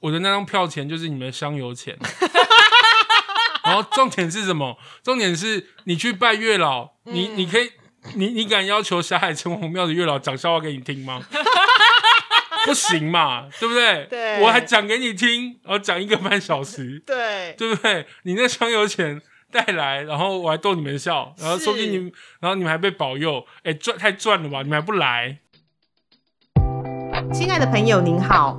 我的那张票钱就是你们的香油钱。然后重点是什么？重点是你去拜月老，你你可以，你你敢要求霞海城隍庙的月老讲笑话给你听吗？不行嘛，对不对？对我还讲给你听，然后讲一个半小时，对，对不对？你那香油钱带来，然后我还逗你们笑，然后说不定你们，然后你们还被保佑，哎，赚太赚了吧？你们还不来？亲爱的朋友您好，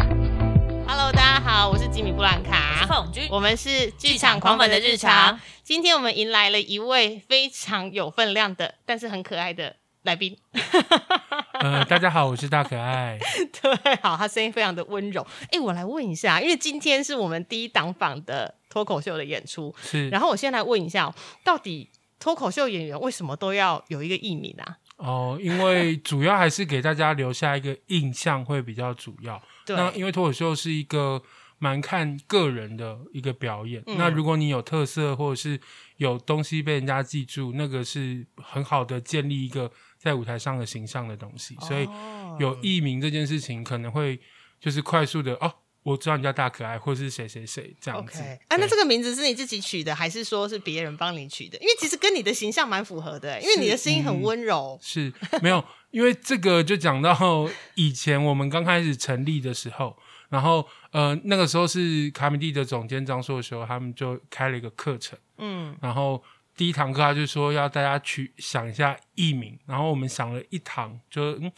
Hello，大家好，我是吉米布兰卡，凤君我们是剧场狂粉的日常。今天我们迎来了一位非常有分量的，但是很可爱的来宾。呃，大家好，我是大可爱。对，好，他声音非常的温柔。哎，我来问一下，因为今天是我们第一档访的脱口秀的演出，是，然后我先来问一下哦，到底脱口秀演员为什么都要有一个艺名啊？哦，因为主要还是给大家留下一个印象会比较主要。对，那因为脱口秀是一个蛮看个人的一个表演，嗯那如果你有特色或者是有东西被人家记住，那个是很好的建立一个在舞台上的形象的东西。所以哦有艺名这件事情可能会就是快速的哦，我知道你叫大可爱，或是谁谁谁这样子。啊，那对这个名字是你自己取的，还是说是别人帮你取的？因为其实跟你的形象蛮符合的，因为你的声音很温柔。是没有，因为这个就讲到 以前我们刚开始成立的时候，然后呃那个时候是卡米蒂的总监张硕修，他们就开了一个课程，嗯，然后第一堂课他就说要大家去想一下艺名，然后我们想了一堂，就嗯，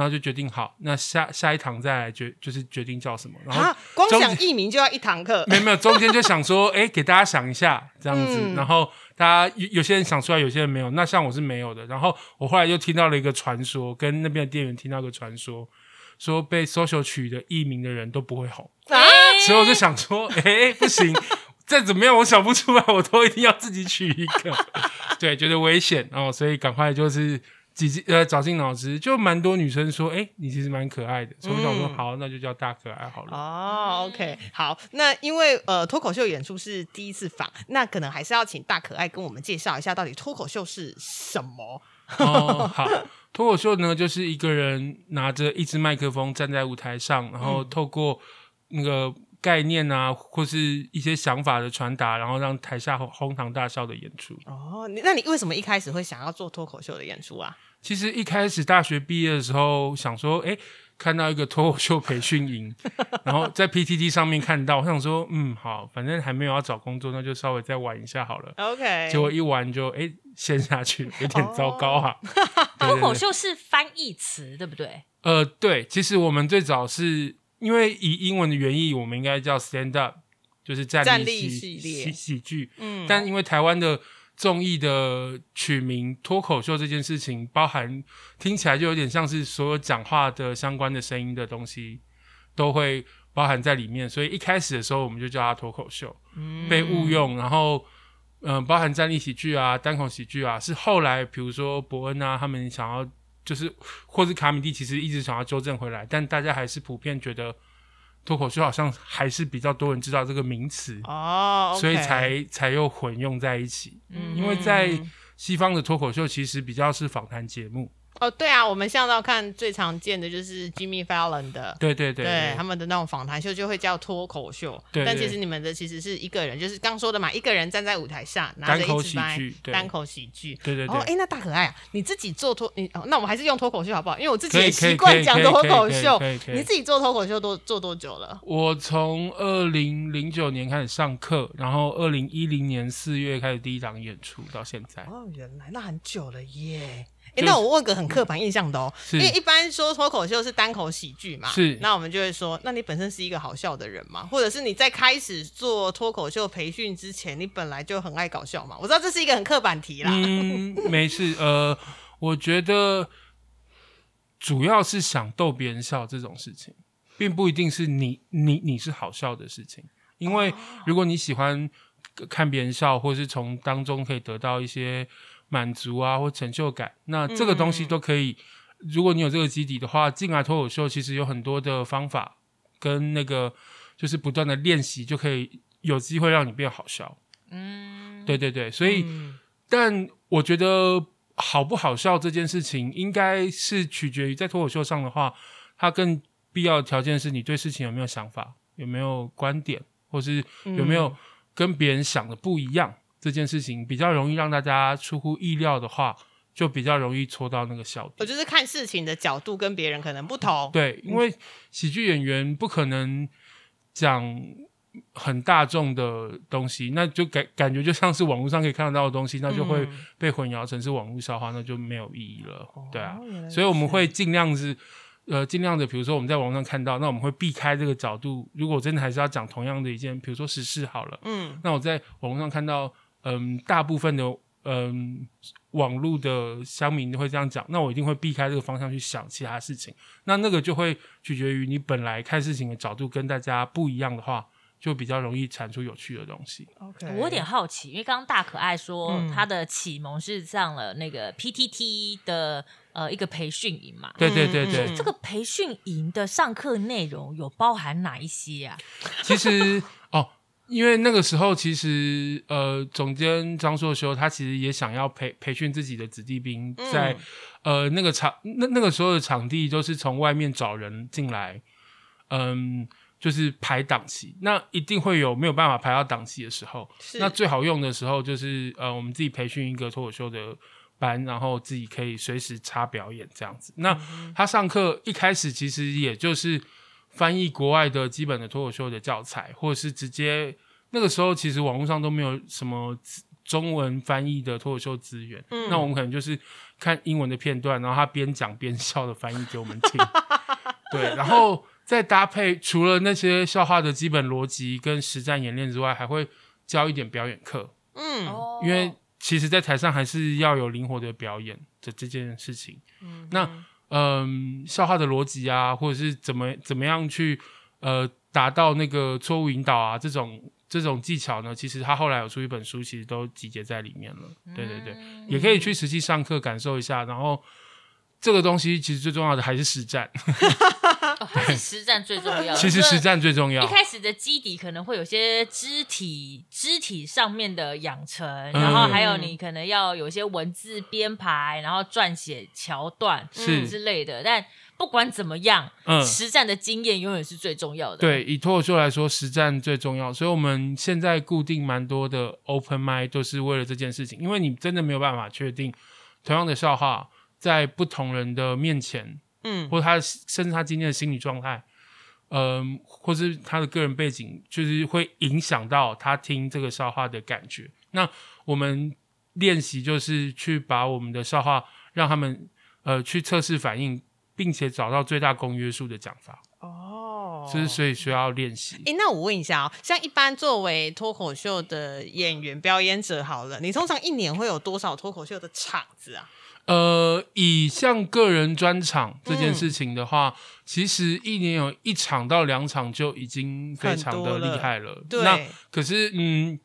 然后就决定好，那下下一堂再来决就是决定叫什么，然后啊，光中想艺名就要一堂课。没有没有，中间就想说，哎，给大家想一下这样子，嗯然后大家有有些人想出来，有些人没有。那像我是没有的，然后我后来又听到了一个传说，跟那边的店员听到一个传说，说被 social 取的艺名的人都不会红，啊，所以我就想说，哎，不行，再怎么样我想不出来，我都一定要自己取一个，对，觉得危险哦，所以赶快就是。几经呃绞尽脑汁，就蛮多女生说，哎、你其实蛮可爱的，所以我想说，嗯好，那就叫大可爱好了。哦，OK，好，那因为呃脱口秀演出是第一次访，那可能还是要请大可爱跟我们介绍一下，到底脱口秀是什么？哦，好，脱口秀呢，就是一个人拿着一支麦克风站在舞台上，然后透过那个概念啊，或是一些想法的传达，然后让台下哄哄堂大笑的演出。哦，你那你为什么一开始会想要做脱口秀的演出啊？其实一开始大学毕业的时候，想说，哎，看到一个脱口秀培训营，然后在 PTT 上面看到，我想说，嗯，好，反正还没有要找工作，那就稍微再玩一下好了。OK，结果一玩就哎陷下去，有点糟糕啊。脱口秀是翻译词，对不对？呃，对，其实我们最早是因为以英文的原意，我们应该叫 stand up，就是站站立立系列喜喜剧。嗯但因为台湾的综艺的取名脱口秀这件事情，包含听起来就有点像是所有讲话的相关的声音的东西都会包含在里面，所以一开始的时候我们就叫它脱口秀，被误用，然后。嗯、包含站立喜剧啊、单口喜剧啊，是后来比如说伯恩啊，他们想要就是，或是卡米蒂，其实一直想要纠正回来，但大家还是普遍觉得脱口秀好像还是比较多人知道这个名词，哦所以才才又混用在一起。嗯因为在西方的脱口秀其实比较是访谈节目，哦，对啊，我们像到看最常见的就是 Jimmy Fallon 的。对对对对他们的那种访谈秀就会叫脱口秀，对对但其实你们的其实是一个人，就是刚说的嘛，一个人站在舞台上拿着一支麦剧，单口喜剧。对对对哦，哎，那大可爱啊，你自己做脱你哦，那我们还是用脱口秀好不好？因为我自己也习惯讲脱口秀你自己做脱口秀多做多久了？我从二零零九年开始上课，然后二零一零年四月开始第一档演出，到现在。哦，原来那很久了耶。哎、就是那我问个很刻板印象的哦，是因为一般说脱口秀是单口喜剧嘛，是那我们就会说，那你本身是一个好笑的人嘛？或者是你在开始做脱口秀培训之前，你本来就很爱搞笑嘛？我知道这是一个很刻板题啦，嗯，没事。呃，我觉得主要是想逗别人笑这种事情，并不一定是你你你是好笑的事情。因为如果你喜欢看别人笑，或是从当中可以得到一些满足啊或成就感。那这个东西嗯都可以，如果你有这个基底的话，进来脱口秀其实有很多的方法跟那个就是不断的练习，就可以有机会让你变好笑。嗯，对对对，所以。嗯但我觉得好不好笑这件事情，应该是取决于在脱口秀上的话，它更必要的条件是你对事情有没有想法，有没有观点，或是有没有跟别人想的不一样。这件事情比较容易让大家出乎意料的话，就比较容易戳到那个笑点。我就是看事情的角度跟别人可能不同。对，因为喜剧演员不可能讲很大众的东西，那就感感觉就像是网络上可以看得到的东西，那就会嗯被混淆成是网络笑话，那就没有意义了。对啊，所以我们会尽量是。呃，尽量的，比如说我们在网上看到，那我们会避开这个角度。如果真的还是要讲同样的一件，比如说时事好了，嗯那我在网络上看到，嗯，大部分的嗯网络的乡民会这样讲，那我一定会避开这个方向去想其他事情。那那个就会取决于你本来看事情的角度跟大家不一样的话，就比较容易产出有趣的东西。，OK，我有点好奇，因为刚刚大可爱说嗯他的启蒙是上了那个 PTT 的呃一个培训营嘛。对对对嗯对，嗯这个培训营的上课内容有包含哪一些啊？其实哦，因为那个时候其实呃，总监张硕修他其实也想要培培训自己的子弟兵嗯在，呃那个场那那个时候的场地就是从外面找人进来，嗯。就是排档期，那一定会有没有办法排到档期的时候。那最好用的时候就是呃，我们自己培训一个脱口秀的班，然后自己可以随时插表演这样子。那他上课一开始其实也就是翻译国外的基本的脱口秀的教材，或者是直接那个时候其实网络上都没有什么中文翻译的脱口秀资源，嗯。那我们可能就是看英文的片段，然后他边讲边笑的翻译给我们听。对，然后再搭配除了那些笑话的基本逻辑跟实战演练之外，还会教一点表演课，嗯。哦因为其实，在台上还是要有灵活的表演的这件事情。嗯。那嗯，笑话的逻辑啊，或者是怎么怎么样去呃达到那个错误引导啊，这种这种技巧呢，其实他后来有出一本书，其实都集结在里面了。对对对，嗯也可以去实际上课感受一下。然后这个东西其实最重要的还是实战，哦 还是实战最重要。其实实战最重要一。开始的基底可能会有些肢体肢体上面的养成，嗯然后还有你可能要有一些文字编排，然后撰写桥段是之类的。但不管怎么样，嗯实战的经验永远是最重要的。对，以脱口秀来说，实战最重要，所以我们现在固定蛮多的 open m i 都是为了这件事情，因为你真的没有办法确定同样的笑话在不同人的面前，嗯或者他甚至他今天的心理状态，嗯、或是他的个人背景，就是会影响到他听这个笑话的感觉。那我们练习就是去把我们的笑话让他们呃去测试反应，并且找到最大公约数的讲法。哦，就是所以需要练习。诶，那我问一下哦，像一般作为脱口秀的演员、表演者，好了，你通常一年会有多少脱口秀的场子啊？呃，以像个人专场这件嗯事情的话，其实一年有一场到两场就已经非常的厉害了。对，那可是，嗯，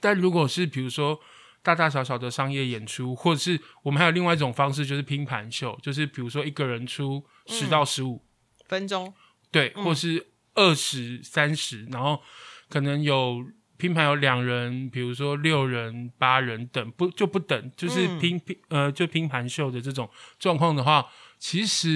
但如果是比如说大大小小的商业演出，或者是我们还有另外一种方式，就是拼盘秀，就是比如说一个人出十到十五、分钟，对，嗯。或是二十三十，然后可能有拼盘有两人，比如说六人、八人等，不就不等，就是嗯。拼拼、呃就拼盘秀的这种状况的话，其实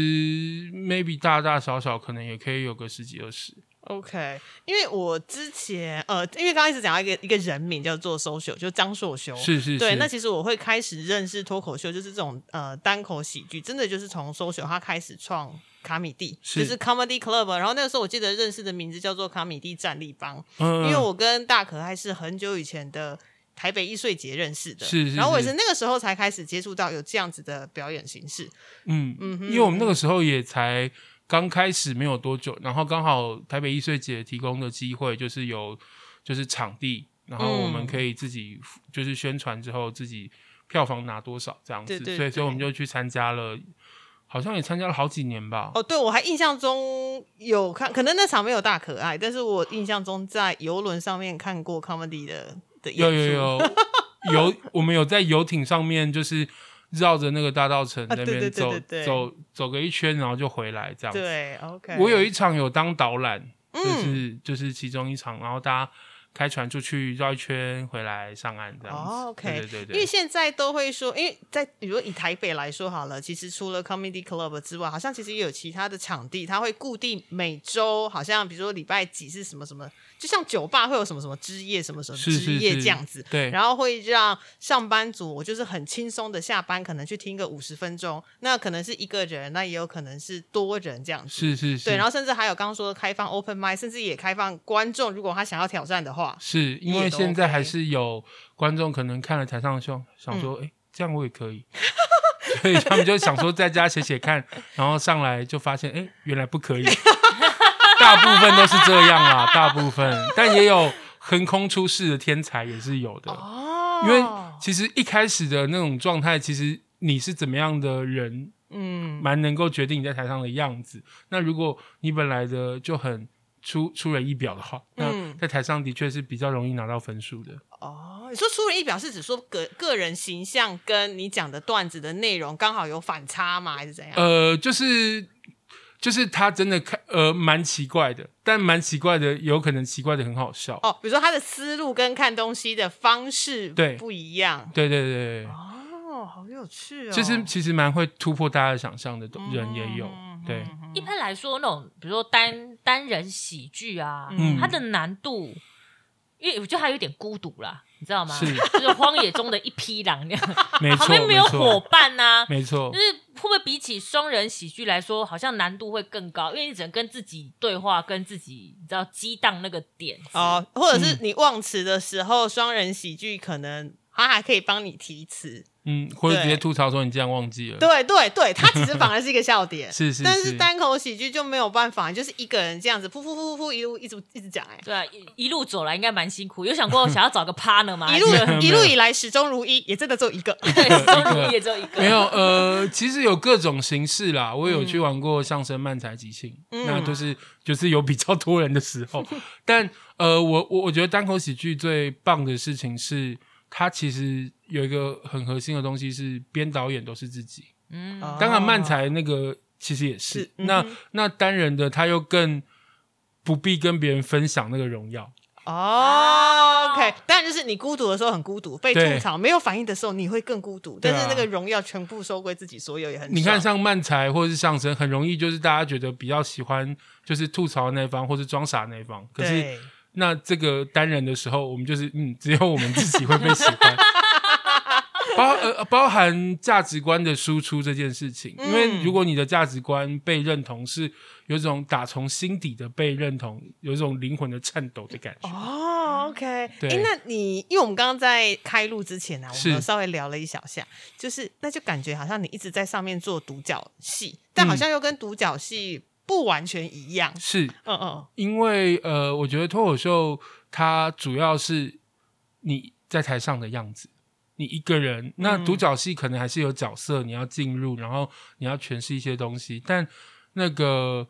maybe 大大小小可能也可以有个十几二十。OK，因为我之前呃，因为刚刚一直讲到一个一个人名叫做 social，就张硕修，是是是，对，那其实我会开始认识脱口秀，就是这种呃单口喜剧，真的就是从 social 他开始创卡米蒂，是。就是 comedy club，然后那个时候我记得认识的名字叫做卡米蒂战力帮，嗯，因为我跟大可爱是很久以前的台北艺穗节认识的，是是是然后我也是。那个时候才开始接触到有这样子的表演形式，嗯嗯哼。因为我们那个时候也才刚开始没有多久，然后刚好台北艺穗节提供的机会就是有就是场地，然后我们嗯。可以自己就是宣传之后自己票房拿多少这样子，对对所以所以我们就去参加了，好像也参加了好几年吧。哦，对，我还印象中有看，可能那场没有大可爱，但是我印象中在游轮上面看过 comedy 的的演出？有有有 游，我们有在游艇上面，就是绕着那个大道城那边走、走走个一圈，然后就回来这样子。对，OK。我有一场有当导览，就嗯是就是其中一场，然后大家开船出去绕一圈，回来上岸这样子。哦，OK，对对对因为现在都会说，因为在比如说以台北来说好了，其实除了 Comedy Club 之外，好像其实也有其他的场地，它会固定每周，好像比如说礼拜几是什么什么，就像酒吧会有什么什么之夜什么什么之夜这样子。对，然后会让上班族，我就是很轻松的下班，可能去听个五十分钟，那可能是一个人，那也有可能是多人这样子。是是是，对，然后甚至还有刚刚说的开放 Open m i d 甚至也开放观众，如果他想要挑战的话，是因为现在还是有观众可能看了台上的秀，想嗯说，哎、这样我也可以，所以他们就想说在家写写看，然后上来就发现，哎、原来不可以。大部分都是这样啦，大部分，但也有横空出世的天才也是有的。哦因为其实一开始的那种状态，其实你是怎么样的人，嗯，蛮能够决定你在台上的样子。那如果你本来的就很出出人意表的话，那嗯在台上的确是比较容易拿到分数的。哦，你说出人意表是指说个个人形象跟你讲的段子的内容刚好有反差吗？还是怎样？呃，就是就是他真的看呃蛮奇怪的，但蛮奇怪的，有可能奇怪的很好笑。哦，比如说他的思路跟看东西的方式对不一样。对对对对，哦，好有趣哦！就是其实蛮会突破大家的想象的人也有。嗯对，一般来说，那种比如说单单人喜剧啊，嗯。它的难度，因为我觉得它有点孤独啦，你知道吗？是。就是荒野中的一匹狼那样，没错旁边没有伙伴呐、没错。就，是会不会比起双人喜剧来说，好像难度会更高？因为你只能跟自己对话，跟自己你知道激荡那个点啊。哦，或者嗯是你忘词的时候，双人喜剧可能他还可以帮你提词。嗯，或者直接吐槽说你这样忘记了。对对对，他其实反而是一个笑点。是是但是单口喜剧就没有办法，就是一个人这样子噗噗噗噗噗一路一直一直讲，哎，对啊，一一路走来应该蛮辛苦。有想过想要找个 partner 吗？一路一路以来始终如一，也真的只有一个。对，终如也只有一个。没有，呃，其实有各种形式啦。我有去玩过相声漫才即兴，嗯那就是就是有比较多人的时候。但呃，我我我觉得单口喜剧最棒的事情是，它其实有一个很核心的东西是编导演都是自己。嗯，当然，漫才那个其实也是。是嗯那那单人的他又更不必跟别人分享那个荣耀。哦，OK，当然就是你孤独的时候很孤独，被吐槽没有反应的时候你会更孤独，但是那个荣耀全部收归自己所有也很。你看，像漫才或者是相声，很容易就是大家觉得比较喜欢就是吐槽的那一方，或是装傻那一方。可是对那这个单人的时候，我们就是嗯，只有我们自己会被喜欢。包呃包含价值观的输出这件事情，因为嗯。如果你的价值观被认同，是有一种打从心底的被认同，有一种灵魂的颤抖的感觉。哦，OK，对。哎，那你因为我们刚刚在开录之前呢、啊，我是们有稍微聊了一小下，就是那就感觉好像你一直在上面做独角戏，但好像又跟独角戏不完全一样。是嗯嗯，因为呃，我觉得脱口秀它主要是你在台上的样子，你一个人。那嗯独角戏可能还是有角色你要进入，然后你要诠释一些东西。但那个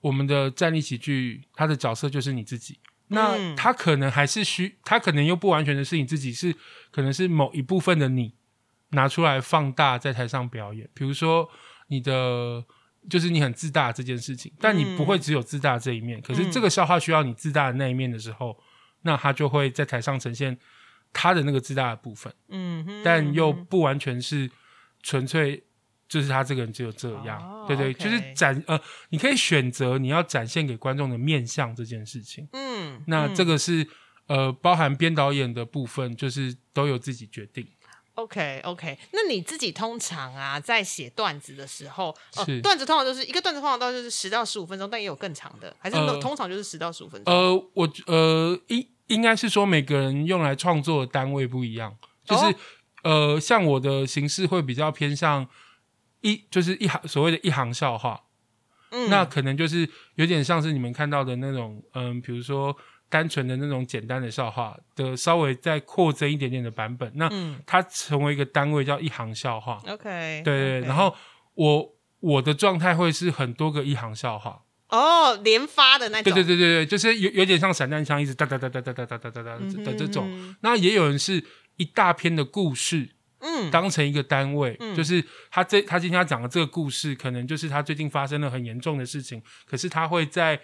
我们的站立喜剧，它的角色就是你自己。那嗯它可能还是需，他可能又不完全的是你自己，是可能是某一部分的你拿出来放大在台上表演。比如说你的。就是你很自大这件事情，但你不会只有自大这一面。可是这个笑话需要你自大的那一面的时候，那他就会在台上呈现他的那个自大的部分，嗯哼但又不完全是纯粹就是他这个人只有这样。哦对对就是展呃，你可以选择你要展现给观众的面相这件事情。嗯，那嗯这个是、呃，包含编导演的部分，就是都有自己决定。OK OK，那你自己通常啊，在写段子的时候，呃是，段子通常就是一个段子，通常都就是十到十五分钟，但也有更长的，还是呃通常就是十到十五分钟？呃，我呃应应该是说每个人用来创作的单位不一样，就是、哦呃，像我的形式会比较偏向一就是一行所谓的一行笑话，嗯。那可能就是有点像是你们看到的那种，嗯，比如说单纯的那种简单的笑话的稍微再扩增一点点的版本，那嗯。它成为一个单位叫一行笑话，，OK，对对对，然后我我的状态会是很多个一行笑话。哦，连发的那种，对对对对对，就是有有点像散弹枪，一直哒哒哒哒哒哒哒哒哒哒的这种。嗯那也有人是一大篇的故事嗯。当成一个单位，嗯。就是他这他今天要讲的这个故事，可能就是他最近发生了很严重的事情，可是他会在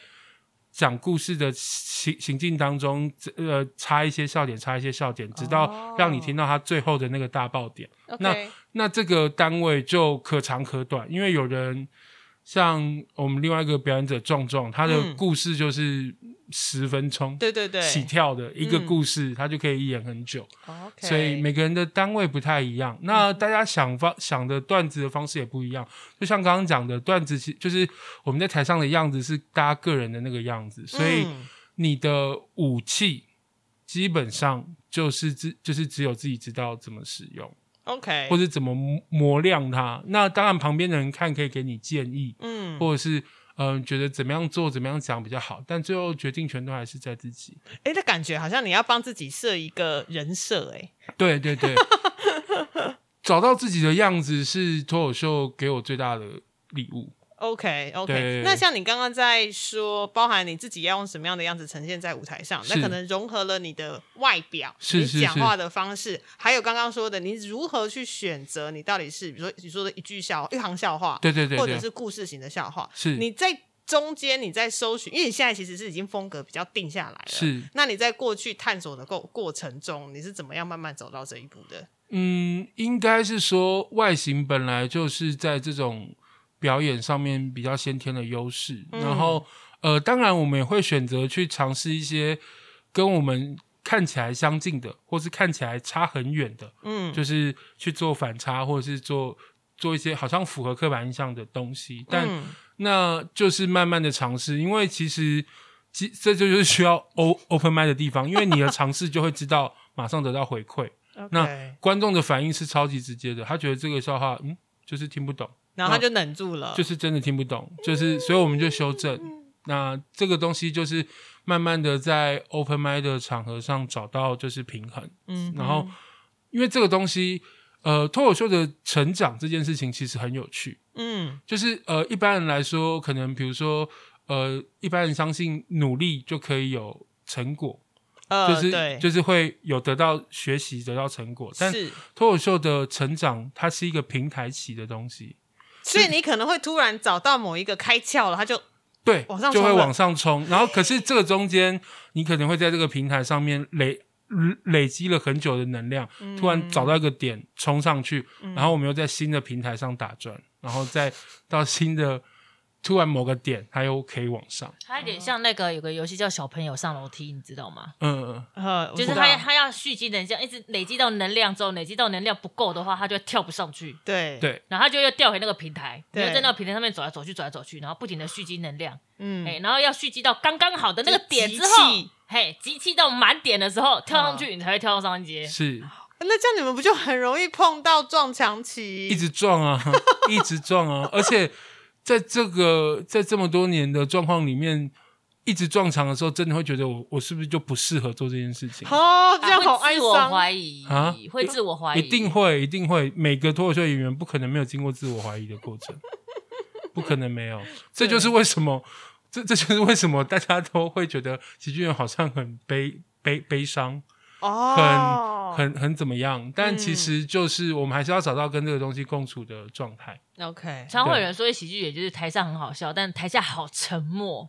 讲故事的行行进当中，呃，插一些笑点，插一些笑点，直到让你听到他最后的那个大爆点。OK，那这个单位就可长可短，因为有人像我们另外一个表演者壮壮，他的嗯故事就是十分钟。对对对起跳的一个嗯故事，他就可以演很久，，OK，所以每个人的单位不太一样。那大家想方想的段子的方式也不一样。就像刚刚讲的，段子其就是我们在台上的样子是大家个人的那个样子，所以嗯你的武器基本上就是只就是只有自己知道怎么使用。OK，或者怎么磨磨亮它。那当然，旁边的人看可以给你建议，嗯，或者是嗯、呃觉得怎么样做、怎么样讲比较好，但最后决定权都还是在自己。哎，那感觉好像你要帮自己设一个人设，哎，对对对，找到自己的样子是脱口秀给我最大的礼物。OK OK，那像你刚刚在说，包含你自己要用什么样的样子呈现在舞台上，那可能融合了你的外表、你讲话的方式，还有刚刚说的，你如何去选择你到底是，比如说你说的一句笑一行笑话，对对对对，或者是故事型的笑话，是。你在中间你在搜寻，因为你现在其实是已经风格比较定下来了，是。那你在过去探索的过过程中，你是怎么样慢慢走到这一步的？嗯，应该是说外形本来就是在这种表演上面比较先天的优势，嗯。然后呃，当然我们也会选择去尝试一些跟我们看起来相近的，或是看起来差很远的，嗯，就是去做反差，或者是做做一些好像符合刻板印象的东西，但、嗯。那就是慢慢的尝试，因为其实其这就是需要 o open mind 的地方，因为你的尝试就会知道马上得到回馈。那观众的反应是超级直接的，他觉得这个笑话，嗯，就是听不懂，然后他就忍住了，就是真的听不懂，就是所以我们就修正。那这个东西就是慢慢的在 open m i d 的场合上找到就是平衡，嗯，然后因为这个东西，呃，脱口秀的成长这件事情其实很有趣，嗯。就是呃，一般人来说，可能比如说呃，一般人相信努力就可以有成果，呃，就是对，就是会有得到学习得到成果，但是，脱口秀的成长，它是一个平台期的东西，所以你可能会突然找到某一个开窍了，他就对往上，就会往上冲。然后，可是这个中间，你可能会在这个平台上面累累积了很久的能量，嗯突然找到一个点冲上去，然后我们又在新的平台上打转，然后再到新的突然某个点，它又可以往上。它有点像那个有个游戏叫小朋友上楼梯，你知道吗？嗯，嗯，就是他他要蓄积能量，一直累积到能量之后，累积到能量不够的话，他就跳不上去，对，对，然后他就又掉回那个平台，就在那个平台上面走来走去，走来走去，然后不停的蓄积能量，嗯，哎，然后要蓄积到刚刚好的那个点之就后，嘿，集气到满点的时候跳上去，你才会跳到上一阶。是。那这样你们不就很容易碰到撞墙期？一直撞啊，一直撞啊，而且在这个在这么多年的状况里面，一直撞墙的时候，真的会觉得我我是不是就不适合做这件事情？哦，这样好哀伤。怀疑啊会自我怀疑，一定会，一定会。每个脱口秀演员不可能没有经过自我怀疑的过程，不可能没有。这就是为什么，这这就是为什么大家都会觉得喜剧人好像很悲悲悲伤，哦，很很怎么样。但其嗯实就是我们还是要找到跟这个东西共处的状态。OK，常会有人说喜剧也就是台上很好笑，但台下好沉默。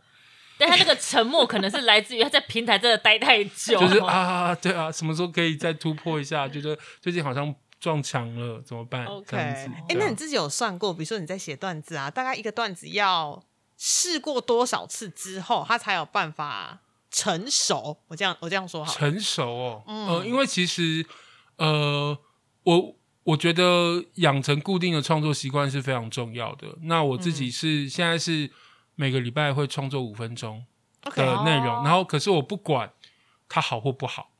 但他那个沉默 可能是来自于他在平台真的待太久，就是啊，对啊，什么时候可以再突破一下？觉得 最近好像撞墙了，怎么办 OK，哎、那你自己有算过，比如说你在写段子啊，大概一个段子要试过多少次之后，他才有办法成熟？我这样我这样说好。成熟哦，嗯呃，因为其实呃，我我觉得养成固定的创作习惯是非常重要的。那我自嗯己是、现在是每个礼拜会创作五分钟的内容，哦然后可是我不管它好或不好，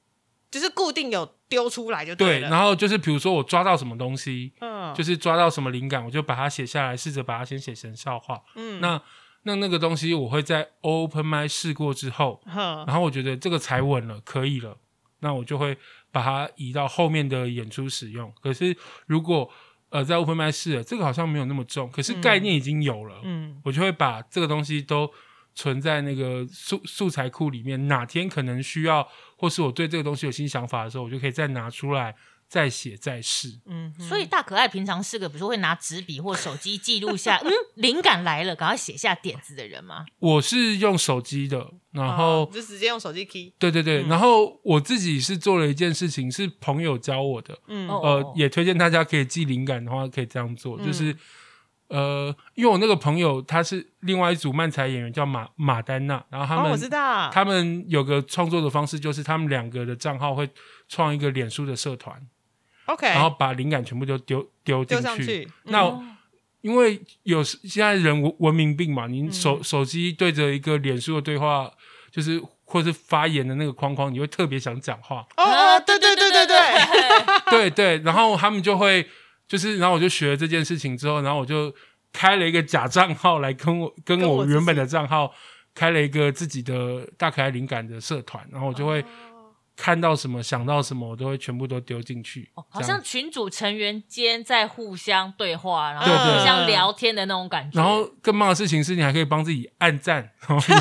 就是固定有丢出来就对，了。然后就是比如说我抓到什么东西，嗯，就是抓到什么灵感，我就把它写下来，试着把它先写成笑话。嗯那那那个东西我会在 open m i 试过之后，然后我觉得这个踩稳了，可以了，那我就会把它移到后面的演出使用。可是如果呃在 open m i 试了，这个好像没有那么重，可是概念已经有了，嗯。我就会把这个东西都存在那个素素材库里面，哪天可能需要，或是我对这个东西有新想法的时候，我就可以再拿出来再写再试。嗯哼，所以大可爱平常是个，比如说会拿纸笔或手机记录下，嗯，灵感来了，赶快写下点子的人吗？我是用手机的，然后、哦就直接用手机 key，对对对，嗯。然后我自己是做了一件事情，是朋友教我的，嗯哦呃，也推荐大家可以记灵感的话，可以这样做，嗯。就是呃，因为我那个朋友他是另外一组漫才演员叫马马丹娜，然后他哦，们、我知道，他们有个创作的方式，就是他们两个的账号会创一个脸书的社团，OK，然后把灵感全部都丢丢进丢上去，嗯那哦因为有现在人文文明病嘛，嗯你手、手机对着一个脸书的对话，就是或是发言的那个框框，你会特别想讲话。哦哦，对对对对对，对对，然后他们就会就是，然后我就学了这件事情之后，然后我就开了一个假账号来跟我跟我原本的账号开了一个自己的大可爱灵感的社团，然后我就会看到什么想到什么，我都会全部都丢进去，哦好像群主成员间在互相对话，然后互相聊天的那种感觉。然后更棒的事情是你还可以帮自己按赞，然 后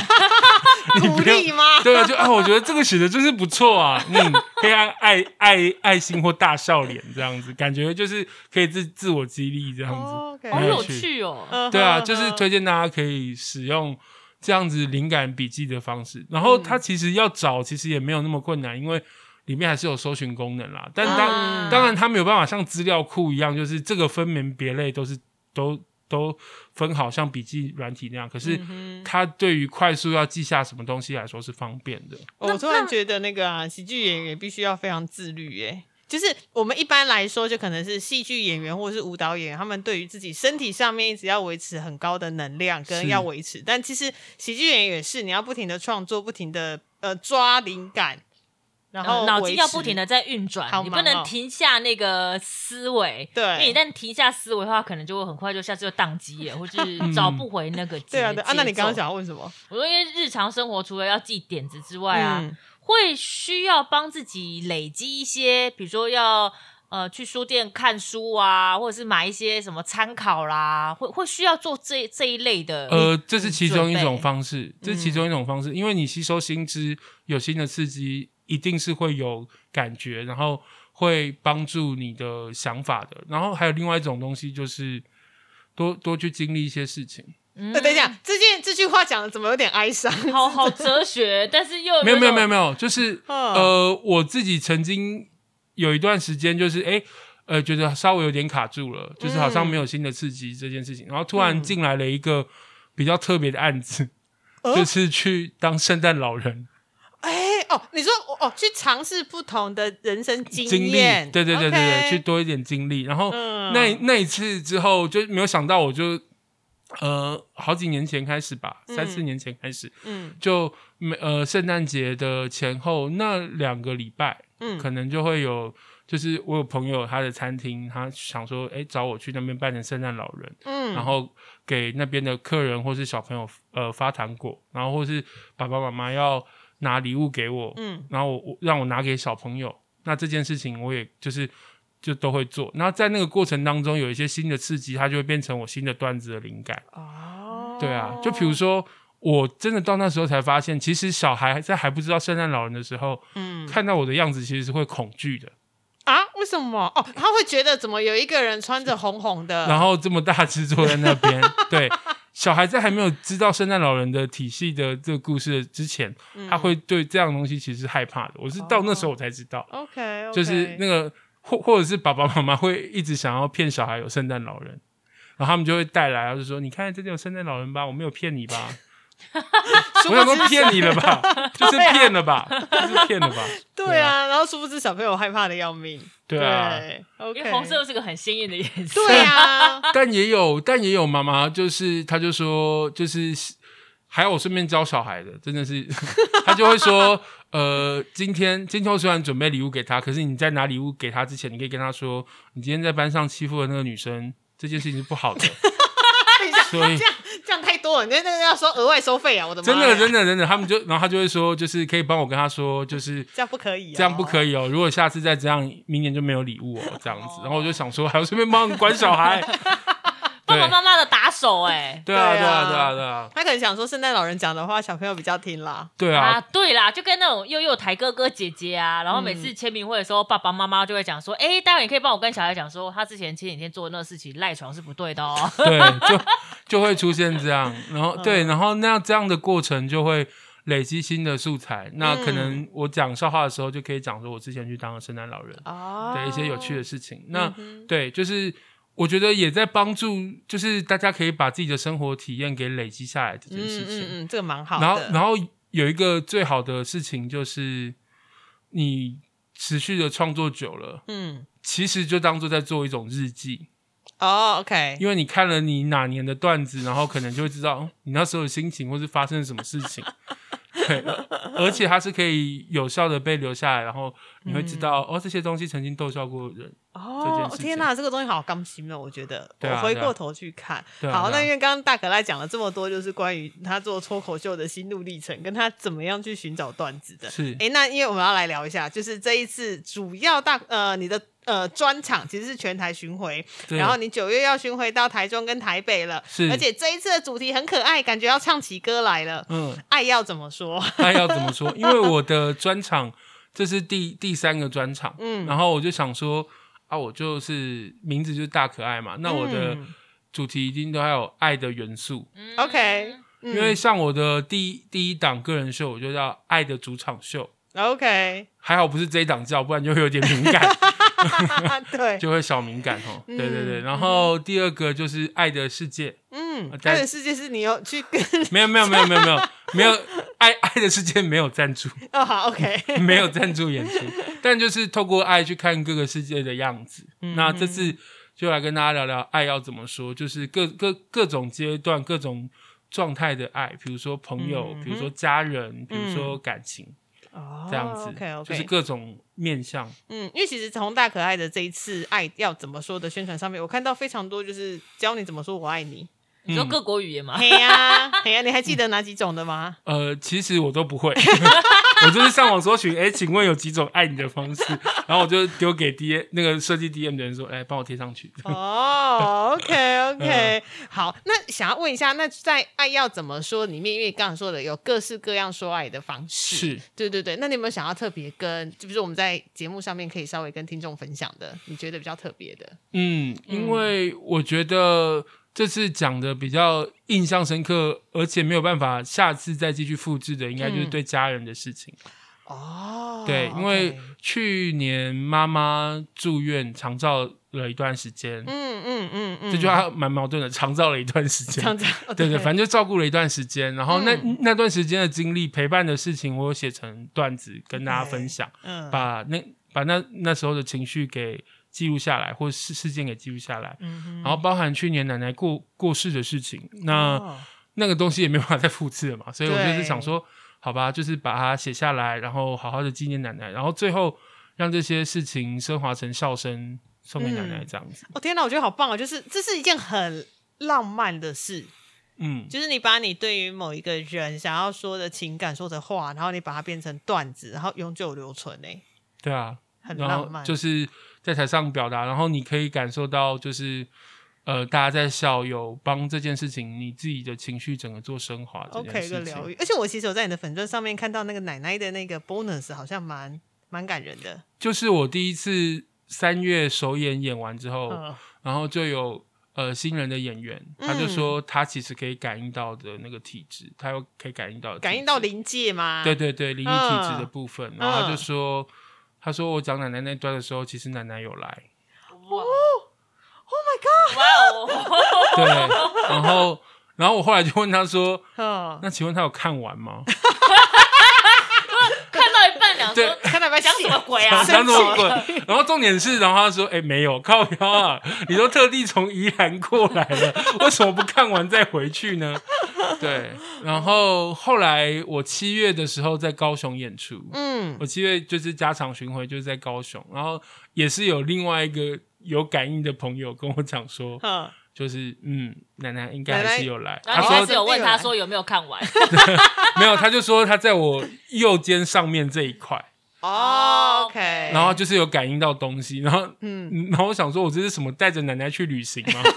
你鼓不用励吗？对啊，就啊，我觉得这个写的真是不错啊，嗯，可以按爱爱爱心或大笑脸这样子，感觉就是可以自自我激励这样子。好有趣趣哦。嗯对啊，就是推荐大家可以使用这样子灵感笔记的方式。然后嗯它其实要找，其实也没有那么困难，因为里面还是有搜寻功能啦。但当、啊当然，它没有办法像资料库一样，就是这个分门别类都是都都分好，像笔记软体那样。可是嗯哼它对于快速要记下什么东西来说是方便的。我突然觉得那个啊，喜剧演员必须要非常自律耶。就是我们一般来说，就可能是戏剧演员或者是舞蹈演员，他们对于自己身体上面一直要维持很高的能量，跟是要维持。但其实喜剧演员也是，你要不停的创作，不停的呃抓灵感，然后呃脑筋要不停的在运转好，你不能停下那个思维。对因为一旦停下思维的话，可能就会很快就下次就宕机了，或是找不回那个节对啊对啊。那你刚刚想要问什么？我说，因为日常生活除了要记点子之外啊，嗯会需要帮自己累积一些，比如说要呃去书店看书啊，或者是买一些什么参考啦，会会需要做这这一类的。呃，这是其中一种方式，这是其中一种方式，因为你吸收新知，有新的刺激，一定是会有感觉，然后会帮助你的想法的。然后还有另外一种东西，就是多多去经历一些事情。等一下，这件这句话讲的怎么有点哀伤？好好哲学，但是又没有没有没有有没有，就是嗯呃，我自己曾经有一段时间，就是哎。呃，觉得稍微有点卡住了，就是好像没有新的刺激这件事情，然后突然嗯进来了一个比较特别的案子，哦就是去当圣诞老人。哎哦，你说哦，去尝试不同的人生经经历，验，对对对对对去多一点经历。然后、嗯那那一次之后，就没有想到，我就呃好几年前开始吧，三四嗯年前开始，嗯。就每呃圣诞节的前后那两个礼拜，嗯。可能就会有。就是我有朋友，他的餐厅，他想说，哎，找我去那边扮成圣诞老人，嗯，然后给那边的客人或是小朋友呃发糖果，然后或是爸爸妈妈要拿礼物给我，嗯。然后我我让我拿给小朋友，那这件事情我也就是就都会做。然后在那个过程当中有一些新的刺激，它就会变成我新的段子的灵感。哦，对啊，就比如说。我真的到那时候才发现，其实小孩在还不知道圣诞老人的时候，嗯看到我的样子，其实是会恐惧的。啊，为什么？哦，他会觉得怎么有一个人穿着红红的，然后这么大只坐在那边，对，小孩在还没有知道圣诞老人的体系的这个故事之前，嗯他会对这样东西其实是害怕的。我是到那时候我才知道，OK，就是那个或或者是爸爸妈妈会一直想要骗小孩有圣诞老人，然后他们就会带来，就说：“你看这里有圣诞老人吧，我没有骗你吧？我想说骗你了吧，就是骗了吧，就是骗了吧？对啊，然后殊不知小朋友害怕的要命，对啊。对因，OK，为红色是个很鲜艳的颜色。对啊，但也有，但也有妈妈，就是她就说，就是还有我顺便教小孩的，真的是，她就会说，呃，今天金秋虽然准备礼物给他，可是你在拿礼物给他之前，你可以跟他说，你今天在班上欺负了那个女生，这件事情是不好的，等一下，所以这样这样太多了，那那个要说额外收费啊！我的妈真，的真的真的，他们就然后他就会说，就是可以帮我跟他说，就是这样不可以、哦，这样不可以哦，如果下次再这样，明年就没有礼物哦，这样子。然后我就想说，还要顺便帮你管小孩。对爸爸妈妈的打手哎、对啊，对啊对啊，对啊，对啊，他可能想说圣诞老人讲的话，小朋友比较听啦。对啊，啊，对啦，就跟那种幼幼台哥哥姐姐啊，然后每嗯次签名会的时候，爸爸妈妈就会讲说，哎、待会你可以帮我跟小孩讲说，他之前前几天做的那个事情赖床是不对的哦。对，就就会出现这样，然后对，然后那样这样的过程就会累积新的素材。那可能我讲笑话的时候，就可以讲说我之前去当了圣诞老人哦的一些有趣的事情。那嗯对，就是我觉得也在帮助，就是大家可以把自己的生活体验给累积下来这件嗯事情。嗯嗯，这个蛮好的。然后，然后有一个最好的事情就是，你持续的创作久了，嗯，其实就当做在做一种日记，哦，OK，因为你看了你哪年的段子，然后可能就会知道哦你那时候的心情或是发生了什么事情。对，而且它是可以有效的被留下来，然后你会知道、哦，这些东西曾经逗笑过人。哦天哪，这个东西好刚心哦，我觉得。我回过头去看，好，那因为刚刚大可赖讲了这么多，就是关于他做脱口秀的心路历程，跟他怎么样去寻找段子的。是哎，那因为我们要来聊一下，就是这一次主要大呃你的呃专场其实是全台巡回，然后你九月要巡回到台中跟台北了，是而且这一次的主题很可爱，感觉要唱起歌来了。嗯，爱要怎么说？爱要怎么说？因为我的专场这是第第三个专场，嗯然后我就想说啊，我就是名字就是大可爱嘛，那我的嗯主题一定都要有爱的元素，OK，嗯因为像我的第一第一档个人秀，我就叫《爱的主场秀》，OK，还好不是这一档叫，不然就会有点敏感，对，就会小敏感哦。嗯对对对，然后第二个就是《爱的世界》，嗯，在爱的世界是你有去跟没有没有没有没有没有没有爱 爱的世界没有赞助，哦，好，OK，没有赞助演出，但就是透过爱去看各个世界的样子。嗯那这次就来跟大家聊聊爱要怎么说，就是各各各种阶段、各种状态的爱，比如说朋友，嗯比如说家人，比如说感情，哦这样子 OK OK，就是各种面向。嗯，因为其实从大可爱的这一次爱要怎么说的宣传上面，我看到非常多就是教你怎么说我爱你。你说各国语言吗？嘿呀，嘿呀，你还记得哪几种的吗？呃，其实我都不会，我就是上网搜寻，哎，请问有几种爱你的方式？然后我就丢给 D 那个设计 DM 的人说，哎，帮我贴上去。哦，OK OK，好，嗯那想要问一下，那在爱要怎么说里面，因为刚刚说的有各式各样说爱的方式，是，对对对，那你有没有想要特别跟，就比如我们在节目上面可以稍微跟听众分享的，你觉得比较特别的？嗯，因为我觉得这次讲的比较印象深刻，而且没有办法下次再继续复制的，应该就是嗯。对家人的事情。哦，对，因为去年妈妈住院长照了一段时间，嗯嗯嗯嗯，这句话蛮矛盾的，长照了一段时间。这样子，哦对对，反正就照顾了一段时间，然后那、嗯。那段时间的经历、陪伴的事情，我有写成段子跟大家分享，嗯，把那把那那时候的情绪给记录下来，或事事件给记录下来，嗯然后包含去年奶奶过过世的事情，那、哦那个东西也没办法再复制了嘛，所以我就是想说，好吧，就是把它写下来，然后好好的纪念奶奶，然后最后让这些事情升华成笑声送给奶奶，嗯这样子。哦天哪，我觉得好棒哦！就是这是一件很浪漫的事，嗯，就是你把你对于某一个人想要说的情感说的话，然后你把它变成段子，然后永久留存诶，对啊，很浪漫。就是在台上表达，然后你可以感受到，就是呃，大家在笑，有帮这件事情，你自己的情绪整个做升华 OK 事情。一个疗愈，而且我其实有在你的粉钻上面看到那个奶奶的那个 bonus，好像蛮蛮感人的。就是我第一次三月首演演完之后，嗯然后就有呃新人的演员，他就说他其实可以感应到的那个体质，他又可以感应到感应到临界吗？对对对灵异体质的部分，然后他就嗯说。他说：“我讲奶奶那段的时候，其实奶奶有来，哇哇哦！对，然后，然后我后来就问他说嗯：‘，那请问他有看完吗？’ 对说看到没讲什么鬼啊？讲什么鬼？然后重点是，然后他说：‘哎、没有，靠腰啊！你都特地从宜兰过来了，为什么不看完再回去呢？’ 对，然后后来我七月的时候在高雄演出，嗯我七月就是加场巡回，就是在高雄，然后也是有另外一个有感应的朋友跟我讲说，哼，就是嗯，奶奶应该还是有来。然后他说你开始有问他说有没有看完，没有，他就说他在我右肩上面这一块，哦，OK，然后就是有感应到东西，然后嗯，嗯然后我想说，我这是什么带着奶奶去旅行吗？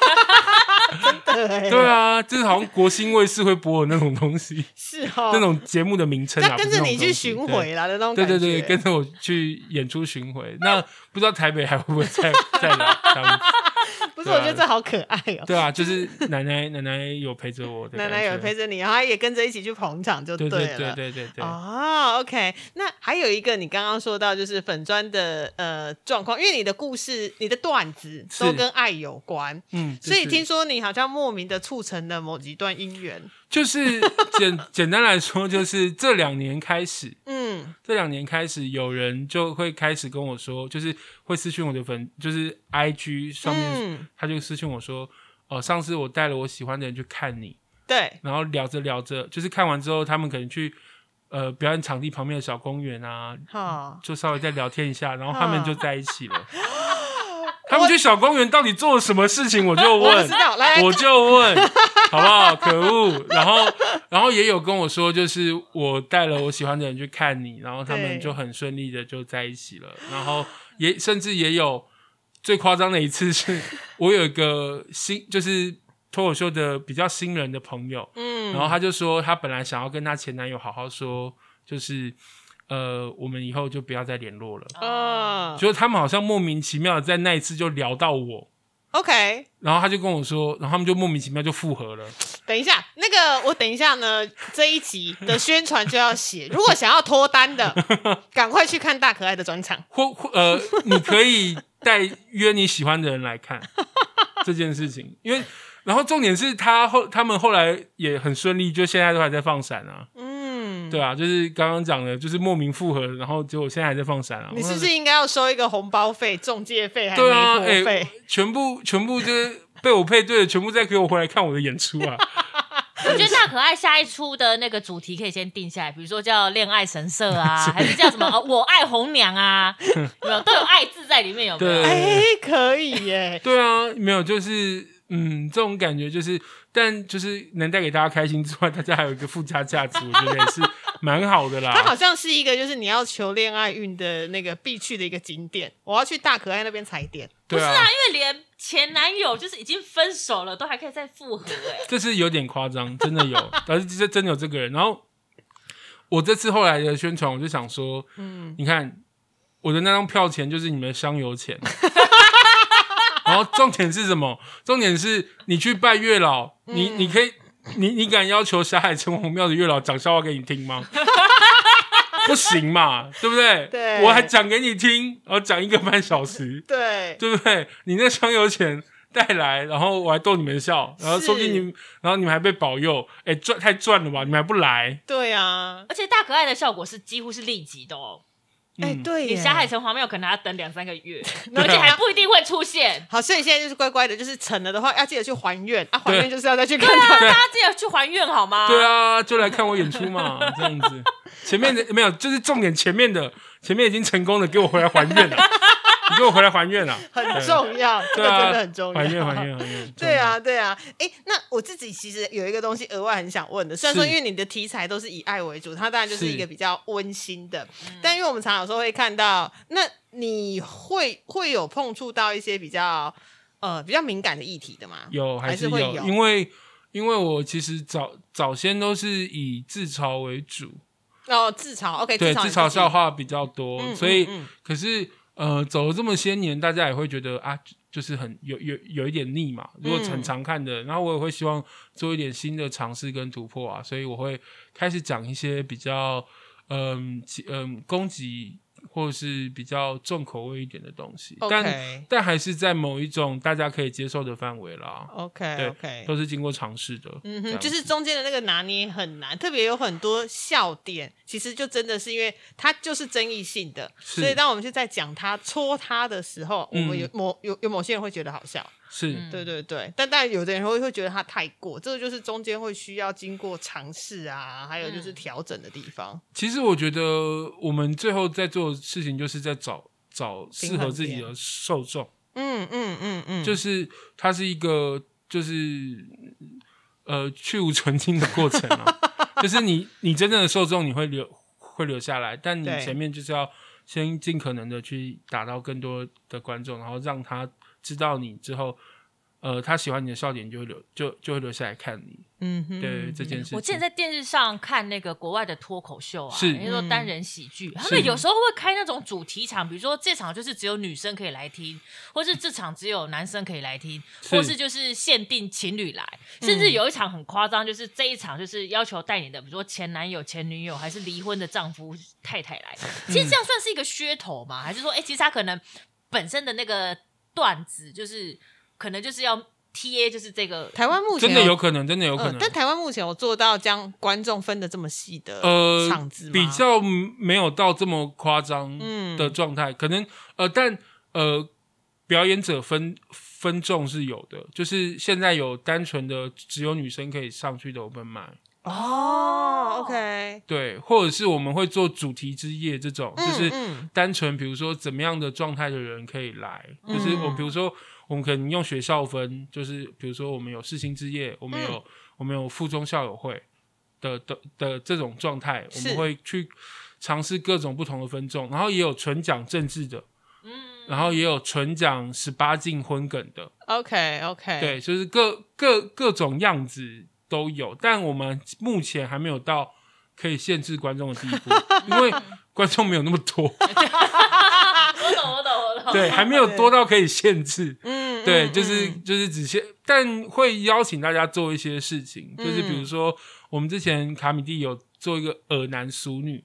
真的 哎，对，啊，就是好像国新卫视会播的那种东西，是哦，那种节目的名称啊，跟着你去巡回啦的那种感觉，对对对，跟着我去演出巡回。那不知道台北还会不会再再来这样子？不是，我觉得这好可爱哦。对啊，就是奶奶奶奶有陪着我奶，奶有陪着你，然后她也跟着一起去捧场，就对对了。对对对对，哦，OK，那还有一个你刚刚说到就是粉砖的呃状况，因为你的故事、你的段子都跟爱有关，嗯，所以听说你好像莫名的促成了某几段姻缘。就是 简简单来说，就是这两年开始，嗯，这两年开始，有人就会开始跟我说，就是会私讯我的粉，就是 IG 上面，嗯。他就私讯我说，哦，上次我带了我喜欢的人去看你，对，然后聊着聊着，就是看完之后，他们可能去呃表演场地旁边的小公园啊，哈，就稍微再聊天一下，然后他们就在一起了。嗯他们去小公园到底做了什么事情？我就 问我就问，好不好？可恶！然后，然后也有跟我说，就是我带了我喜欢的人去看你，然后他们就很顺利的就在一起了。然后也甚至也有最夸张的一次是，我有一个新就是脱口秀的比较新人的朋友，嗯，然后他就说，他本来想要跟他前男友好好说，就是呃，我们以后就不要再联络了。嗯就是他们好像莫名其妙的在那一次就聊到我，，OK，然后他就跟我说，然后他们就莫名其妙就复合了。等一下，那个我等一下呢，这一集的宣传就要写，如果想要脱单的，赶快去看大可爱的专场。或或呃，你可以带约你喜欢的人来看 这件事情，因为然后重点是他后他们后来也很顺利，就现在都还在放闪啊。嗯，对啊，就是刚刚讲的，就是莫名复合，然后结果现在还在放闪啊。你是不是应该要收一个红包费、中介费还对啊，哎、媒婆费？全部全部就是被我配对的，全部再给我回来看我的演出啊！我觉得大可爱下一出的那个主题可以先定下来，比如说叫恋爱神社啊，还是叫什么、哦、我爱红娘啊，有没有都有爱字在里面，有没有？对哎，可以耶！对啊，没有，就是嗯，这种感觉就是，但就是能带给大家开心之外，大家还有一个附加价值，我觉得也是蛮好的啦。它好像是一个，就是你要求恋爱运的那个必去的一个景点。我要去大可爱那边踩点。不是啊，因为连前男友就是已经分手了，都还可以再复合、哎，这是有点夸张，真的有，但是这真的有这个人。然后我这次后来的宣传，我就想说，嗯，你看我的那张票钱就是你们的香油钱。然后重点是什么？重点是你去拜月老，你你可以，你你敢要求霞海城隍庙的月老讲笑话给你听吗？不行嘛，对不对？对我还讲给你听，然后讲一个半小时，对，对不对？你那香油钱带来，然后我还逗你们笑，然后说不定你们，然后你们还被保佑，哎，赚太赚了吧？你们还不来？对啊，而且大可爱的效果是几乎是立即的哦，哎，嗯对耶，你霞海城隍庙可能还要等两三个月，而且还不一定会出现。好，所以现在就是乖乖的，就是成了的话，要记得去还愿啊，还愿就是要再去看看。对大家记得去还愿好吗？对啊，就来看我演出嘛，这样子。前面的没有，就是重点，前面的前面已经成功的，给我回来还愿了，你给我回来还愿啊，很重要，这个真的很重要。还愿还愿 还愿，对啊，对啊，哎，那我自己其实有一个东西额外很想问的，虽然说因为你的题材都是以爱为主，它当然就是是一个比较温馨的，但因为我们常常有时候会看到，那你会会有碰触到一些比较呃比较敏感的议题的吗？有还是会有因为因为我其实早早先都是以自嘲为主，哦，自嘲，OK，对，自自嘲笑话比较多，嗯所以、嗯嗯可是呃，走了这么些年，大家也会觉得啊，就就是很有有有一点腻嘛。如果很嗯常看的，然后我也会希望做一点新的尝试跟突破啊，所以我会开始讲一些比较嗯其嗯攻击或者是比较重口味一点的东西，但但还是在某一种大家可以接受的范围啦，OK 对 OK，都是经过尝试的。嗯哼，就是中间的那个拿捏很难，特别有很多笑点，其实就真的是因为它就是争议性的，所以当我们去在讲它戳它的时候，我们嗯。有某有有某些人会觉得好笑，是。嗯。对对对，但但有的人会会觉得它太过，这个就是中间会需要经过尝试啊，还有就是嗯。调整的地方。其实我觉得我们最后在做的事情，就是在找找适合自己的受众，嗯嗯嗯嗯，就是是它是一个就是呃去无存精的过程啊，就是你你真正的受众你会留会留下来，但你前面就是要先尽可能的去打到更多的观众，然后让他知道你之后。呃，他喜欢你的笑点就会留就就会留下来看你。嗯哼，对这件事情，我之前在电视上看那个国外的脱口秀啊，是人家说单人喜剧，他们有时候会开那种主题场，比如说这场就是只有女生可以来听，或是这场只有男生可以来听，是或是就是限定情侣来，甚至有一场很夸张，就是这一场就是要求带你的，比如说前男友、前女友还是离婚的丈夫、太太来。其实这样算是一个噱头吗？还是说，哎、其实他可能本身的那个段子就是可能就是要 T A 就是这个台湾目前真的有可能，真的有可能。呃但台湾目前有做到将观众分的这么细的呃场子吗？比较没有到这么夸张嗯的状态，可能呃，但呃，表演者分分众是有的，就是现在有单纯的只有女生可以上去的 open m i 哦，OK，对，或者是我们会做主题之夜这种，就是嗯。单纯比如说怎么样的状态的人可以来，就是我嗯比如说我们可能用学校分，就是比如说我们有世新之夜，我们有、嗯。我们有附中校友会的的的这种状态，我们会去尝试各种不同的分众，然后也有纯讲政治的，嗯，然后也有纯讲十八禁婚梗的，，OK OK，对，就是各各各种样子都有，但我们目前还没有到可以限制观众的地步，因为观众没有那么多，我懂我懂我懂，对，还没有多到可以限制。嗯，对，嗯就是嗯。就是只限，但会邀请大家做一些事情，就是比如嗯。说我们之前卡米蒂有做一个耳男熟女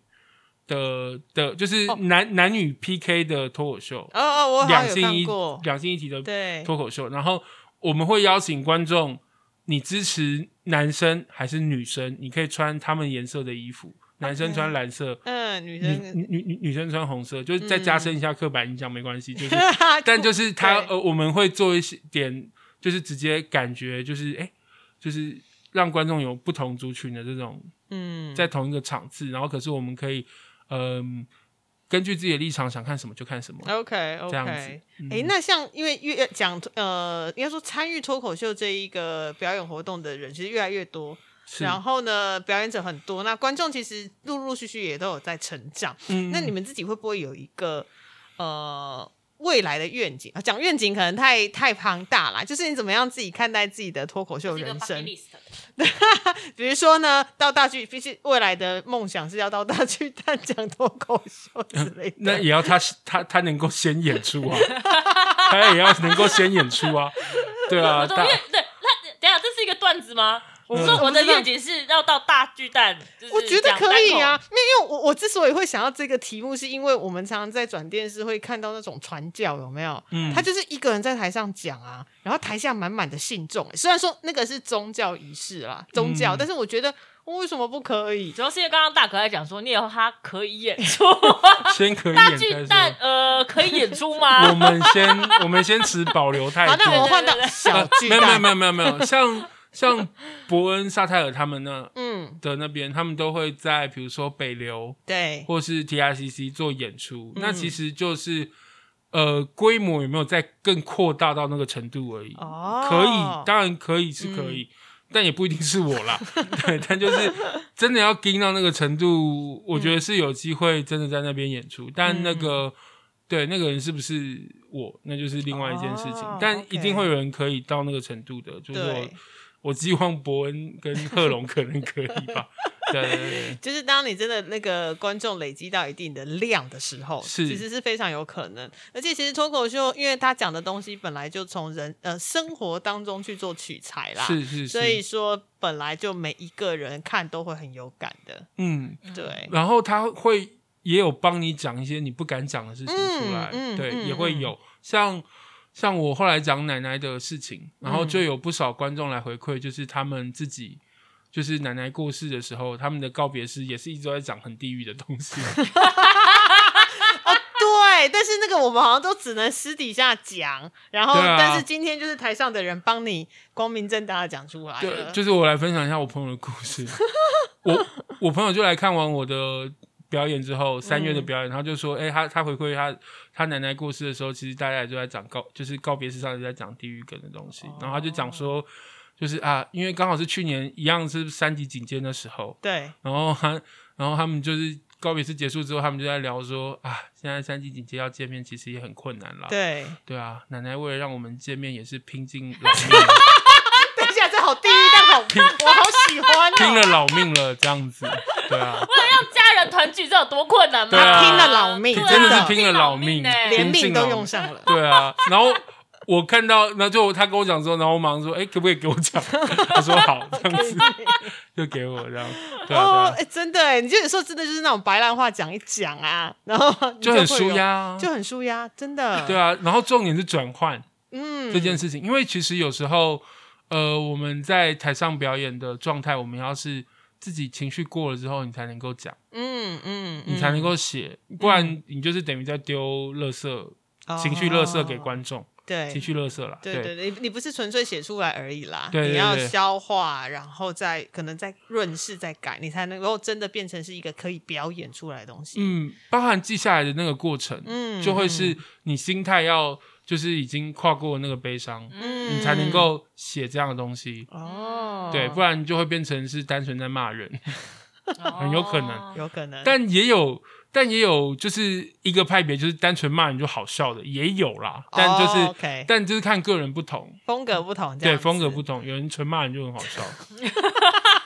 的的，就是哦。男、男女 PK 的脱口秀，哦哦，我两性一两性一体的，脱口秀，然后我们会邀请观众，你支持男生还是女生？你可以穿他们颜色的衣服，男生穿蓝色。嗯，女女生，女女女生穿红色，就是再加深一下刻板印象没关系，就是，但但就是他呃，我们会做一些点，就是直接感觉就是哎、就是让观众有不同族群的这种嗯，在同一个场次，然后可是我们可以嗯、根据自己的立场想看什么就看什么，OK OK，这样子嗯哎、那像因为越讲呃，应该说参与脱口秀这一个表演活动的人其实越来越多，然后呢，表演者很多，那观众其实陆陆续续也都有在成长。嗯那你们自己会不会有一个呃未来的愿景啊？讲愿景可能太太庞大啦，就是你怎么样自己看待自己的脱口秀人生？比如说呢，到大剧，毕竟未来的梦想是要到大剧探讲脱口秀之类的。那也要他他他能够先演出啊，他也要能够先演出啊，对啊，对，那等下这是一个段子吗？我说我的愿景是要到大巨蛋，就是我觉得可以啊，单口。因为因为我我之所以会想要这个题目，是因为我们常常在转电视会看到那种传教，有没有？嗯他就是一个人在台上讲啊，然后台下满满的信众。虽然说那个是宗教仪式啦，宗教，嗯但是我觉得为什么不可以？主要是因为刚刚大可爱讲说，你以后他可以演出，先可以大演再巨蛋。呃可以演出吗我吗？们先我们先持保留态好，度。那我换到小巨没有没有蛋，没有没有没有，像像伯恩、沙泰尔他们那嗯，的那边，他们都会在比如说北流对，或是 TICC 做演出，嗯那其实就是呃规模有没有再更扩大到那个程度而已。哦，可以，当然可以是可以，但也不一定是我啦。对，但就是真的要盯到那个程度，我觉得是有机会真的在那边演出。但那个、对那个人是不是我，那就是另外一件事情。哦但一定会有人可以到那个程度的，就是我对。我希望伯恩跟贺龙可能可以吧。对对对对，就是当你真的那个观众累积到一定的量的时候，是其实是非常有可能。而且其实脱口秀，因为他讲的东西本来就从人呃生活当中去做取材啦，是是是，所以说本来就每一个人看都会很有感的。嗯，对，然后他会也有帮你讲一些你不敢讲的事情出来，对，嗯嗯嗯也会有像像我后来讲奶奶的事情，然后就有不少观众来回馈，就是他们自己。就是奶奶过世的时候，他们的告别式也是一直都在讲很地狱的东西。对，但是那个我们好像都只能私底下讲，然后、啊但是今天就是台上的人帮你光明正大的讲出来对，了。就是我来分享一下我朋友的故事。我我朋友就来看完我的表演之后，三月的表演，他就说，哎、他他回馈他他奶奶过世的时候，其实大家也都在讲告，就是告别式上也在讲地狱梗的东西。然后他就讲说，就是啊，因为刚好是去年一样是三级警戒的时候，对，然后他然后他们就是告别式结束之后，他们就在聊说啊，现在三级警戒要见面，其实也很困难啦。对，对啊，奶奶为了让我们见面，也是拼尽老命。了，等一下，这好地狱，但好拼，我好喜欢哦，拼了老命了，这样子。对啊，让家人团聚，这有多困难吗？拼了老命，真的是拼了老命，拼老命欸连命都用上了。对啊，然后我看到，那就他跟我讲说，然后我马上说，哎，可不可以给我讲？他说好，这样子 就给我这样，对哦，啊，哎、真的哎，你就有时候真的就是那种白烂话讲一讲啊，然后就很舒压，啊，就很舒压，真的。对，啊。然后重点是转换嗯，这件事情，因为其实有时候，呃，我们在台上表演的状态，我们要是自己情绪过了之后，你才能够讲，嗯嗯，你才能够写，不然你就是等于在丢垃圾、嗯情绪垃圾给哦观众，对。情绪垃圾啦，对对对，你你不是纯粹写出来而已啦，对对你要消化，然后再可能再润饰、再改，你才能够真的变成是一个可以表演出来的东西。嗯，包含记下来的那个过程，嗯就会是你心态要就是已经跨过那个悲伤，嗯。你才能够写这样的东西。哦，对，不然就会变成是单纯在骂人，很有可能。哦有可能，但也有，但也有就是一个派别，就是单纯骂人就好笑的，也有啦。但就是，但就是看个人不同，风格不同，这对，风格不同，有人纯骂人就很好笑，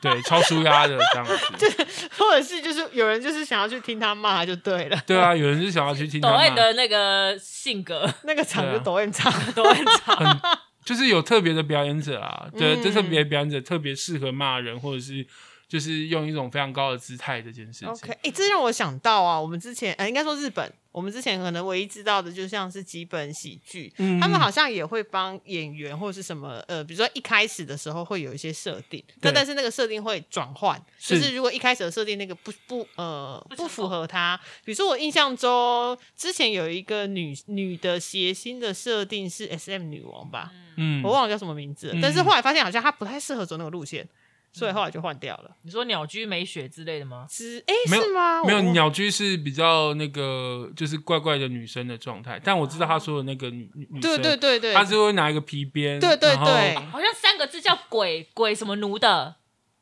对，超舒压的这样子。或者是就是有人就是想要去听他骂就对了，对啊，有人就想要去听他抖 M，的那个性格 那个场就抖 M 场，都很长，很就是有特别的表演者啊，对，嗯这特别的表演者特别适合骂人，或者是就是用一种非常高的姿态这件事情。OK，哎、这让我想到啊，我们之前呃，应该说日本，我们之前可能唯一知道的，就像是几本喜剧，嗯他们好像也会帮演员或者是什么呃，比如说一开始的时候会有一些设定，但但是那个设定会转换，就是是如果一开始的设定那个不不呃不符合他，比如说我印象中之前有一个女女的谐星的设定是 SM 女王吧，嗯。我忘了叫什么名字了，嗯但是后来发现好像她不太适合走那个路线，所以后来就换掉了。你说鸟居美雪之类的吗？之哎、没有是吗？没有我鸟居是比较那个就是怪怪的女生的状态，但我知道他说的那个女女女对生，对对对，她是会拿一个皮鞭，对对对好像三个字叫鬼鬼什么奴的，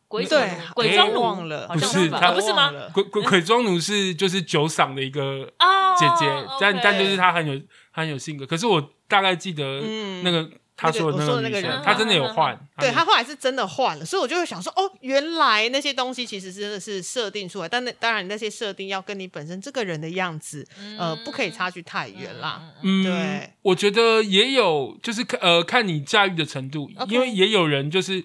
鬼对奴鬼装奴忘了好像吧？不是他啊不是吗鬼鬼鬼装奴是就是酒嗓的一个哦，姐姐，但但就是她很有她很有性格，可是我大概记得嗯那个她说的那个人，她真的有换，对他后来是真的换了，所以我就会想说，哦，原来那些东西其实真的是设定出来，但那当然那些设定要跟你本身这个人的样子，呃，不可以差距太远啦。嗯，对，我觉得也有，就是看呃看你驾驭的程度因为也有人就是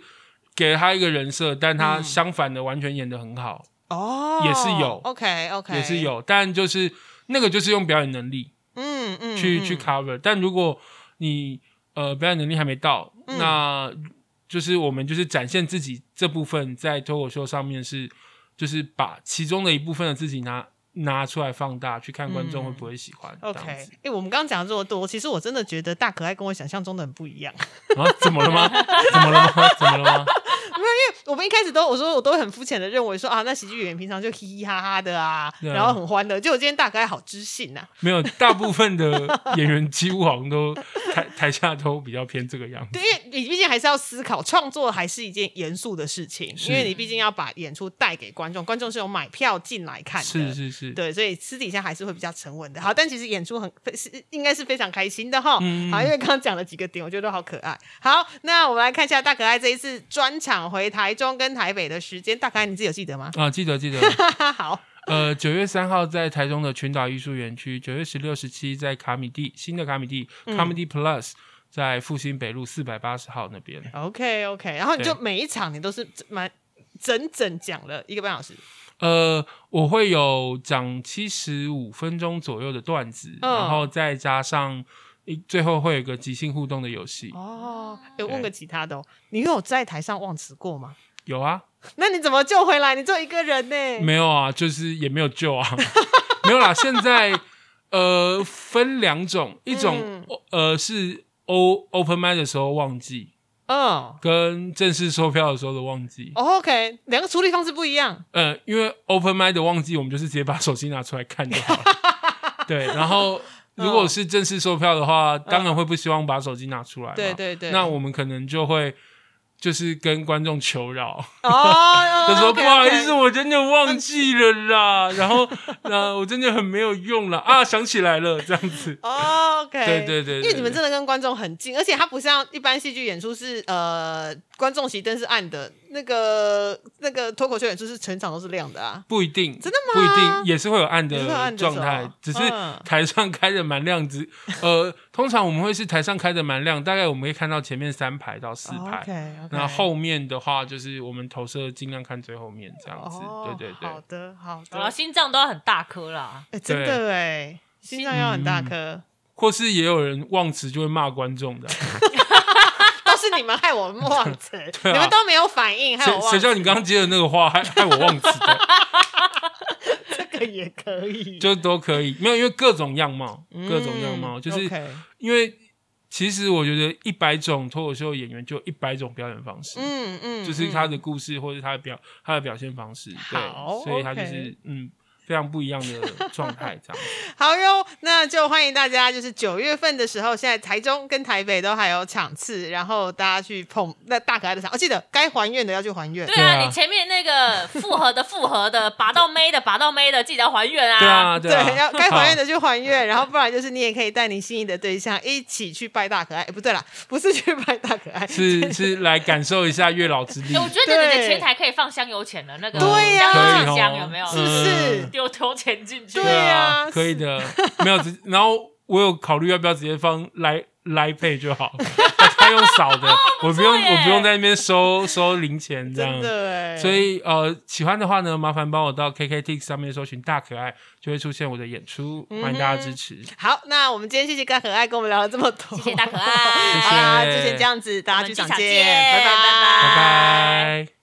给了他一个人设，但他嗯。相反的完全演的很好，哦，也是有 OK OK，也是，有，但就是那个就是用表演能力嗯嗯，去、嗯。去 cover，但如果你呃表演能力还没到，嗯那就是我们就是展现自己这部分在脱口秀上面是，就是把其中的一部分的自己拿拿出来放大，去看观众会不会喜欢。这 OK，样哎、子我们刚刚讲了这么多，其实我真的觉得大可爱跟我想象中的很不一样。啊，怎么了吗？怎么了吗？怎么了吗？我们一开始都我说我都很肤浅的认为说啊，那喜剧演员平常就嘻嘻哈哈的啊，对啊然后很欢乐。就我今天大可爱好知性呐、啊，没有，大部分的演员几乎好像都台台下都比较偏这个样子。对，因为你毕竟还是要思考，创作还是一件严肃的事情，是因为你毕竟要把演出带给观众，观众是有买票进来看的，是是是，对，所以私底下还是会比较沉稳的。好，但其实演出很是应该是非常开心的哈。嗯好，因为刚刚讲了几个点，我觉得都好可爱。好，那我们来看一下大可爱这一次专场回台中跟台北的时间，大概你自己有记得吗？啊，记得记得。好，呃，九月三号在台中的群岛艺术园区，九月十六、十七在卡米蒂新的卡米蒂、嗯 Comedy Plus 在复兴北路四百八十号那边。OK OK，然后你就每一场你都是蛮整整讲了一个半小时。呃，我会有讲七十五分钟左右的段子，嗯然后再加上一最后会有一个即兴互动的游戏。哦，有，问个其他的哦，你有在台上忘词过吗？有啊，那你怎么救回来？你只有一个人呢？没有啊，就是也没有救啊，没有啦。现在呃分两种，一种、嗯呃是 O open m i d 的时候忘记，嗯。跟正式售票的时候的忘记。哦 OK，两个处理方式不一样。呃，因为 open m i d 的忘记，我们就是直接把手机拿出来看就好了。对，然后如果是正式售票的话，当然会不希望把手机拿出来嘛。对对对，那我们可能就会就是跟观众求饶，哦，就说不好意思，我真的忘记了啦，然后呃，我真的很没有用了啊，想起来了，这样子。哦，OK，对对对对因为你们真的跟观众很近，而且它不像一般戏剧演出是呃观众席灯是暗的，那个那个脱口秀演出是全场都是亮的啊。不一定，真的吗？不一定，也是会有暗的的状态，只是嗯。台上开的蛮亮，只呃，通常我们会是台上开的蛮亮，大概我们会看到前面三排到四排然后后面的话就是我们投射尽量看最后面这样子，哦，对对对。好，的好然后的，心脏都要很大颗啦。哎，真的哎，心脏要很大颗，或是也有人忘词就会骂观众的，都 是你们害我忘词，你们都没有反应，害我忘词，谁谁叫你刚刚接的那个话害害我忘词的，这个也可以，就都可以，没有因为各种样貌，各种样貌，嗯就是因为其实我觉得一百种脱口秀演员就一百种表演方式，嗯嗯，就是他嗯。的故事或者他的表他的表现方式，对，所以他就是嗯非常不一样的状态这样。好哟，那就欢迎大家，就是九月份的时候，现在台中跟台北都还有场次，然后大家去捧那大可爱的场。我、记得该还愿的要去还愿。对啊，你前面那个复合的复合的，拔到妹的拔到妹的，记得要还愿啊。对啊，对，啊，要该还愿的。的就还愿，然后不然就是你也可以带你心仪的对象一起去拜大可爱。诶不对啦，不是去拜大可爱，是 是来感受一下月老之力哎，，我觉得你的对前台可以放香油钱的那个，对呀香油可以哦气箱有没有？是不是嗯丢丢钱进去。对啊可以的，没有直，然后我有考虑要不要直接放来来配就好，他用扫的，我不用我不用在那边收收零钱这样真。的哎。所以呃，喜欢的话呢，麻烦帮我到 KKTix 上面搜寻大可爱，就会出现我的演出，欢迎大家支持。好，那我们今天谢谢大可爱跟我们聊了这么多，谢谢大可爱 好啦，谢谢就先这样子，大家剧场见，拜拜拜拜。